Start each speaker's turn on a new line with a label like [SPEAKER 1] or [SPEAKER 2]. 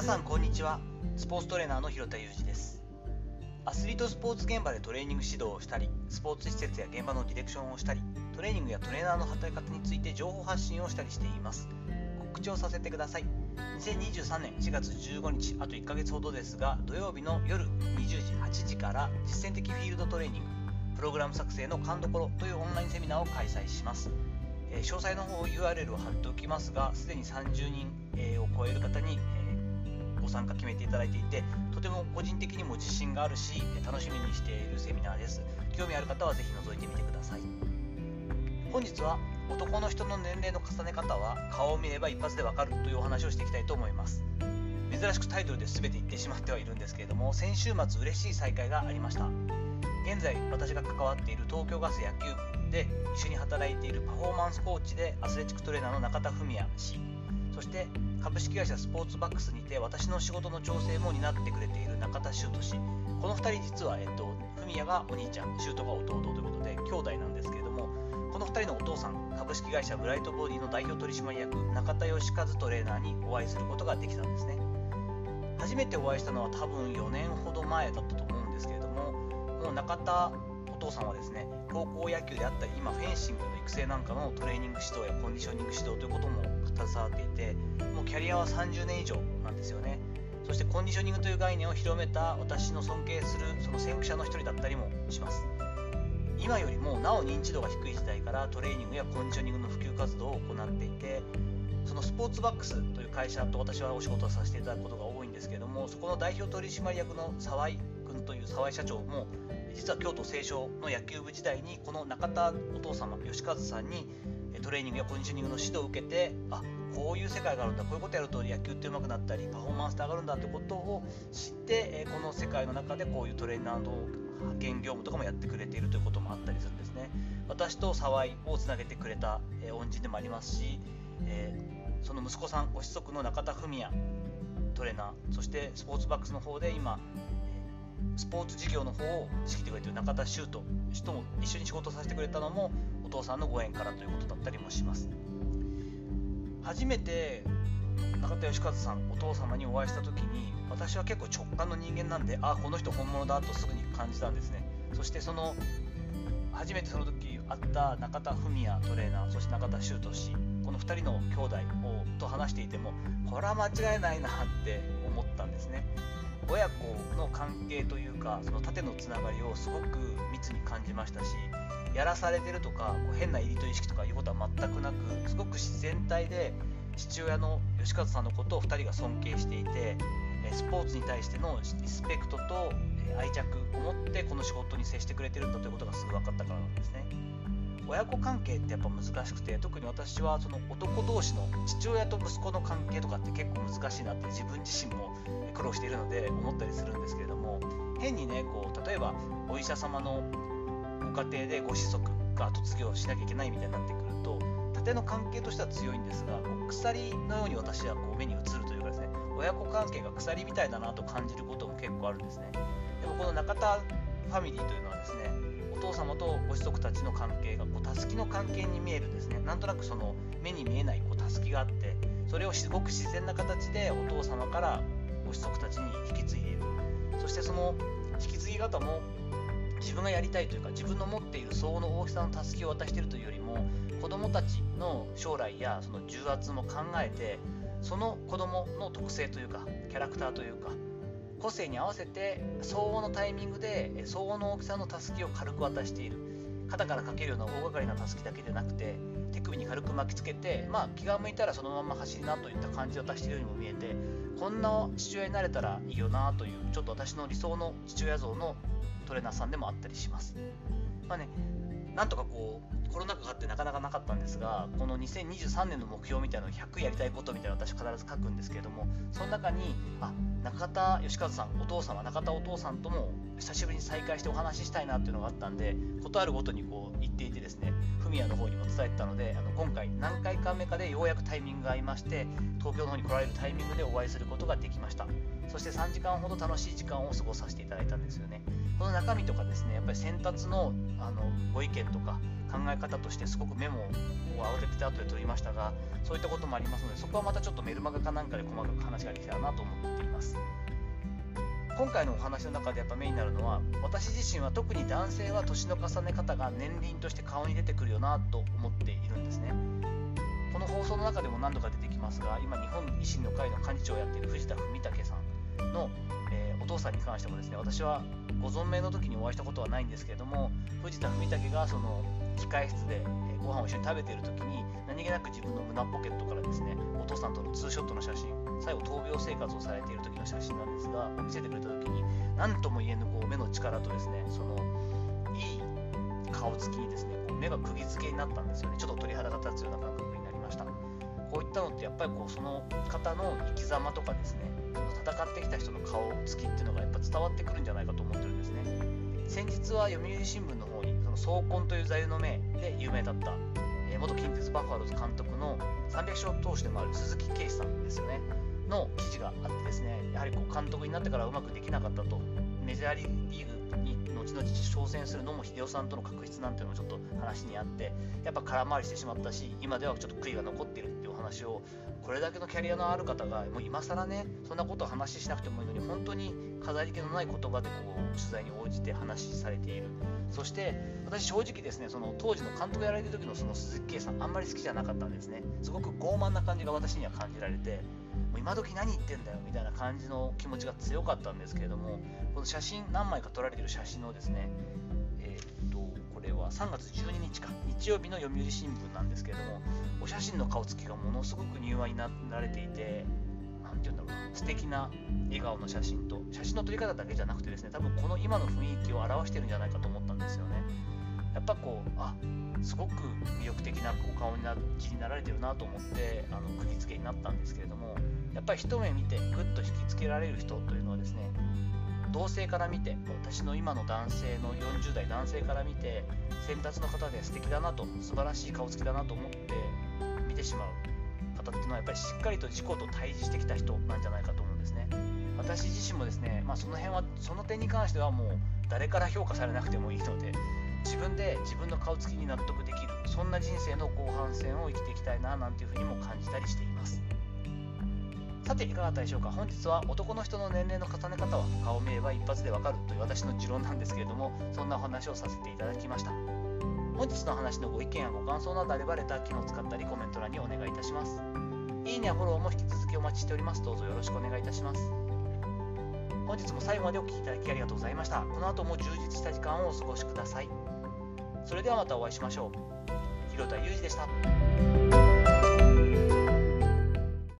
[SPEAKER 1] 皆さんこんにちは。スポーツトレーナーの広田裕二です。アスリートスポーツ現場でトレーニング指導をしたりスポーツ施設や現場のディレクションをしたりトレーニングやトレーナーの働き方について情報発信をしたりしています。告知をさせてください。2023年4月15日あと1ヶ月ほどですが土曜日の夜20時8時から実践的フィールドトレーニングプログラム作成の勘どころというオンラインセミナーを開催します。詳細の方 URL を貼っておきますがすでに30人、を超える方に、参加決めていただいていてとても個人的にも自信があるし楽しみにしているセミナーです。興味ある方はぜひ覗いてみてください。本日は男の人の年齢の重ね方は顔を見れば一発でわかるというお話をしていきたいと思います。珍しくタイトルで全て言ってしまってはいるんですけれども先週末嬉しい再会がありました。現在私が関わっている東京ガス野球部。で一緒に働いているパフォーマンスコーチでアスレチックトレーナーの中田文也氏。そして株式会社スポーツバックスにて私の仕事の調整も担ってくれている中田修斗氏。この2人実は、えっと、文也がお兄ちゃん修斗が弟ということで兄弟なんですけれどもこの2人のお父さん株式会社ブライトボディの代表取締役中田義和トレーナーにお会いすることができたんですね。初めてお会いしたのは多分4年ほど前だったと思うんですけれどももう中田お父さんはですね高校野球であったり今フェンシングの育成なんかのトレーニング指導やコンディショニング指導ということも携わっていてもうキャリアは30年以上なんですよね。そしてコンディショニングという概念を広めた私の尊敬するその先駆者の一人だったりもします。今よりもなお認知度が低い時代からトレーニングやコンディショニングの普及活動を行っていてそのスポーツバックスという会社と私はお仕事をさせていただくことが多いんですけれどもそこの代表取締役の沢井君という沢井社長も実は京都清少の野球部時代にこの中田お父様吉和さんにトレーニングやコンディショニングの指導を受けてあこういう世界があるんだこういうことやると野球って上手くなったりパフォーマンスって上がるんだってことを知ってこの世界の中でこういうトレーナーの派遣業務とかもやってくれているということもあったりするんですね。私と沢井をつなげてくれた恩人でもありますし、え、その息子さんご子息の中田文也トレーナーそしてスポーツバックスの方で今スポーツ事業の方を仕切ってくれてる中田修斗氏とも一緒に仕事させてくれたのもお父さんのご縁からということだったりもします。初めて中田義和さんお父様にお会いした時に私は結構直感の人間なんであこの人本物だとすぐに感じたんですね。そしてその初めてその時会った中田文也トレーナーそして中田修斗氏この2人の兄弟をと話していてもこれは間違いないなって思ったんですね。親子の関係というかその縦のつながりをすごく密に感じましたしやらされてるとかこう変な入りと意識とかいうことは全くなくすごく自然体で父親の吉和さんのことを2人が尊敬していてスポーツに対してのリスペクトと愛着を持ってこの仕事に接してくれてるんだということがすぐ分かったからなんですね。親子関係ってやっぱ難しくて特に私はその男同士の父親と息子の関係とかって結構難しいなって自分自身も苦労しているので思ったりするんですけれども変にねこう例えばお医者様のご家庭でご子息が卒業しなきゃいけないみたいになってくると縦の関係としては強いんですが鎖のように私はこう目に映るというかですね親子関係が鎖みたいだなと感じることも結構あるんですね。でもこの中田ファミリーというのはですね父様とご子息たちの関係がこうたすきの関係に見えるんですね。なんとなくその目に見えないこうたすきがあってそれをすごく自然な形でお父様からご子息たちに引き継いでいる。そしてその引き継ぎ方も自分がやりたいというか自分の持っている相応の大きさのたすきを渡しているというよりも子どもたちの将来やその重圧も考えてその子どもの特性というかキャラクターというか個性に合わせて相応のタイミングで相応の大きさのたすきを軽く渡している肩からかけるような大掛かりなたすきだけでなくて手首に軽く巻きつけて、まあ、気が向いたらそのまま走りなといった感じで渡しているようにも見えてこんな父親になれたらいいよなというちょっと私の理想の父親像のトレーナーさんでもあったりします。まあね、なんとかこうコロナ禍があってなかなかなかったんですがこの2023年の目標みたいなのを100やりたいことみたいなのを私必ず書くんですけれどもその中にあ中田義和さんお父様中田お父さんとも久しぶりに再会してお話ししたいなっていうのがあったんで事あるごとにこう言っていてですねフミヤの方にも伝えてたのであの今回何回か目かでようやくタイミングが合いまして東京の方に来られるタイミングでお会いすることができました。そして3時間ほど楽しい時間を過ごさせていただいたんですよね。この中身とかですねやっぱり先達のあのご意見とか考え方としてすごくメモを慌てて後で取りましたがそういったこともありますのでそこはまたちょっとメルマガかなんかで細かく話ができたらなと思っています。今回のお話の中でやっぱメインになるのは私自身は特に男性は年の重ね方が年輪として顔に出てくるよなと思っているんですね。この放送の中でも何度か出てきますが今日本維新の会の幹事長をやっている藤田文武さん。の、えー、お父さんに関してもですね私はご存命の時にお会いしたことはないんですけれども藤田文武がその控室でご飯を一緒に食べている時に何気なく自分の胸ポケットからですねお父さんとのツーショットの写真最後闘病生活をされている時の写真なんですが見せてくれた時に何とも言えぬこう目の力とですねそのいい顔つきにですねこう目が釘付けになったんですよね。ちょっと鳥肌が立つような感覚こういったのってやっぱりこうその方の生き様とかですねその戦ってきた人の顔つきっていうのがやっぱ伝わってくるんじゃないかと思ってるんですね。先日は読売新聞の方にその総婚という座右の銘で有名だった、え、元近鉄バファローズ監督の300勝投手でもある鈴木圭さんですよねの記事があってですねやはりこう監督になってからうまくできなかったとメジャーリーグに後々挑戦する野茂英雄さんとの確執なんていうのもちょっと話にあってやっぱ空回りしてしまったし今ではちょっと悔いが残っている。話をこれだけのキャリアのある方がもう今更ねそんなことを話しなくてもいいのに本当に飾り気のない言葉でこう取材に応じて話しされている。そして私正直ですねその当時の監督やられてる時のその鈴木圭さんあんまり好きじゃなかったんですね。すごく傲慢な感じが私には感じられてもう今時何言ってんだよみたいな感じの気持ちが強かったんですけれどもこの写真何枚か撮られてる写真のですね、これは3月12日か日曜日の読売新聞なんですけれどもお写真の顔つきがものすごく柔和になられていて何て言うんだろうな素敵な笑顔の写真と写真の撮り方だけじゃなくてですね多分この今の雰囲気を表してるんじゃないかと思ったんですよね。やっぱこうあすごく魅力的なお顔にな気になられてるなと思ってあの釘付けになったんですけれどもやっぱり一目見てぐっと引きつけられる人というのはですね同性から見て私の今の男性の40代男性から見て先達の方で素敵だなと素晴らしい顔つきだなと思って見てしまう。方っていうのはやっぱりしっかりと自己と対峙してきた人なんじゃないかと思うんですね。私自身もですね、まあ、その辺はその点に関してはもう誰から評価されなくてもいいので自分で自分の顔つきに納得できるそんな人生の後半戦を生きていきたいななんていうふうにも感じたりしています。さていかがだったでしょうか？本日は男の人の年齢の重ね方は顔を見れば一発でわかるという私の持論なんですけれどもそんなお話をさせていただきました。本日の話のご意見やご感想などあればレター機能を使ったりコメント欄にお願いいたします。いいねやフォローも引き続きお待ちしております。どうぞよろしくお願いいたします。本日も最後までお聴きいただきありがとうございました。この後も充実した時間をお過ごしください。それではまたお会いしましょう。広田裕二でした。